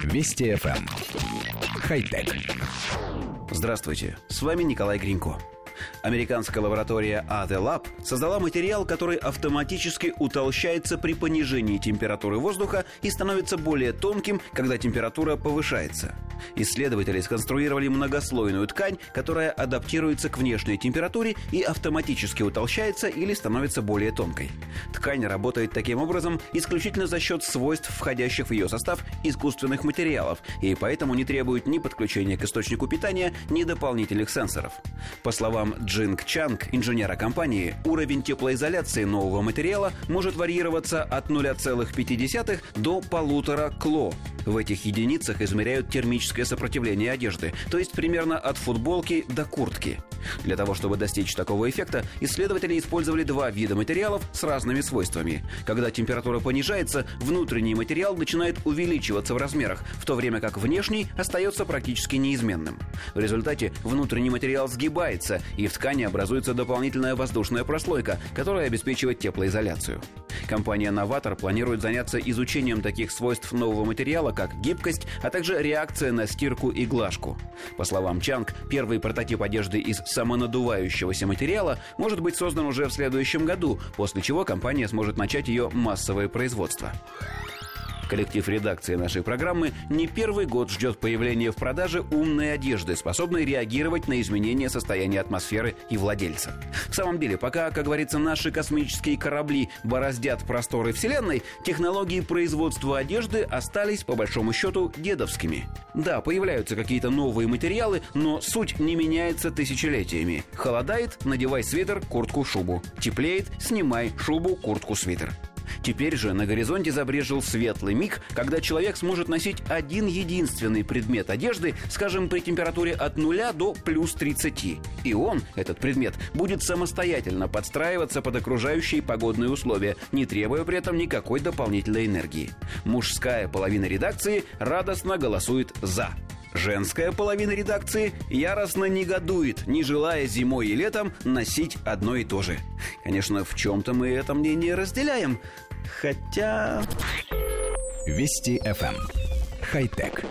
Вести FM. Эм. Хай-тек. Здравствуйте, с вами Николай Гринько. Американская лаборатория AD Lab создала материал, который автоматически утолщается при понижении температуры воздуха и становится более тонким, когда температура повышается. Исследователи сконструировали многослойную ткань, которая адаптируется к внешней температуре и автоматически утолщается или становится более тонкой. Ткань работает таким образом исключительно за счет свойств, входящих в ее состав искусственных материалов, и поэтому не требует ни подключения к источнику питания, ни дополнительных сенсоров. По словам Джинг Чанг, инженера компании, уровень теплоизоляции нового материала может варьироваться от 0,5 до полутора кло. В этих единицах измеряют термическое сопротивление одежды, то есть примерно от футболки до куртки. Для того, чтобы достичь такого эффекта, исследователи использовали два вида материалов с разными свойствами. Когда температура понижается, внутренний материал начинает увеличиваться в размерах, в то время как внешний остается практически неизменным. В результате внутренний материал сгибается, и в ткани образуется дополнительная воздушная прослойка, которая обеспечивает теплоизоляцию. Компания «Новатор» планирует заняться изучением таких свойств нового материала, как гибкость, а также реакция на стирку и глажку. По словам Чанг, первый прототип одежды из самонадувающегося материала может быть создан уже в следующем году, после чего компания сможет начать ее массовое производство. Коллектив редакции нашей программы не первый год ждет появления в продаже умной одежды, способной реагировать на изменения состояния атмосферы и владельца. В самом деле, пока, как говорится, наши космические корабли бороздят просторы Вселенной, технологии производства одежды остались, по большому счету, дедовскими. Да, появляются какие-то новые материалы, но суть не меняется тысячелетиями. Холодает – надевай свитер, куртку, шубу. Теплеет – снимай шубу, куртку, свитер. Теперь же на горизонте забрежил светлый миг, когда человек сможет носить один единственный предмет одежды, скажем, при температуре от нуля до плюс 30. И он, этот предмет, будет самостоятельно подстраиваться под окружающие погодные условия, не требуя при этом никакой дополнительной энергии. Мужская половина редакции радостно голосует «за». Женская половина редакции яростно негодует, не желая зимой и летом носить одно и то же. Конечно, в чем-то мы это мнение разделяем, хотя... Вести FM. Эм. Хай-тек.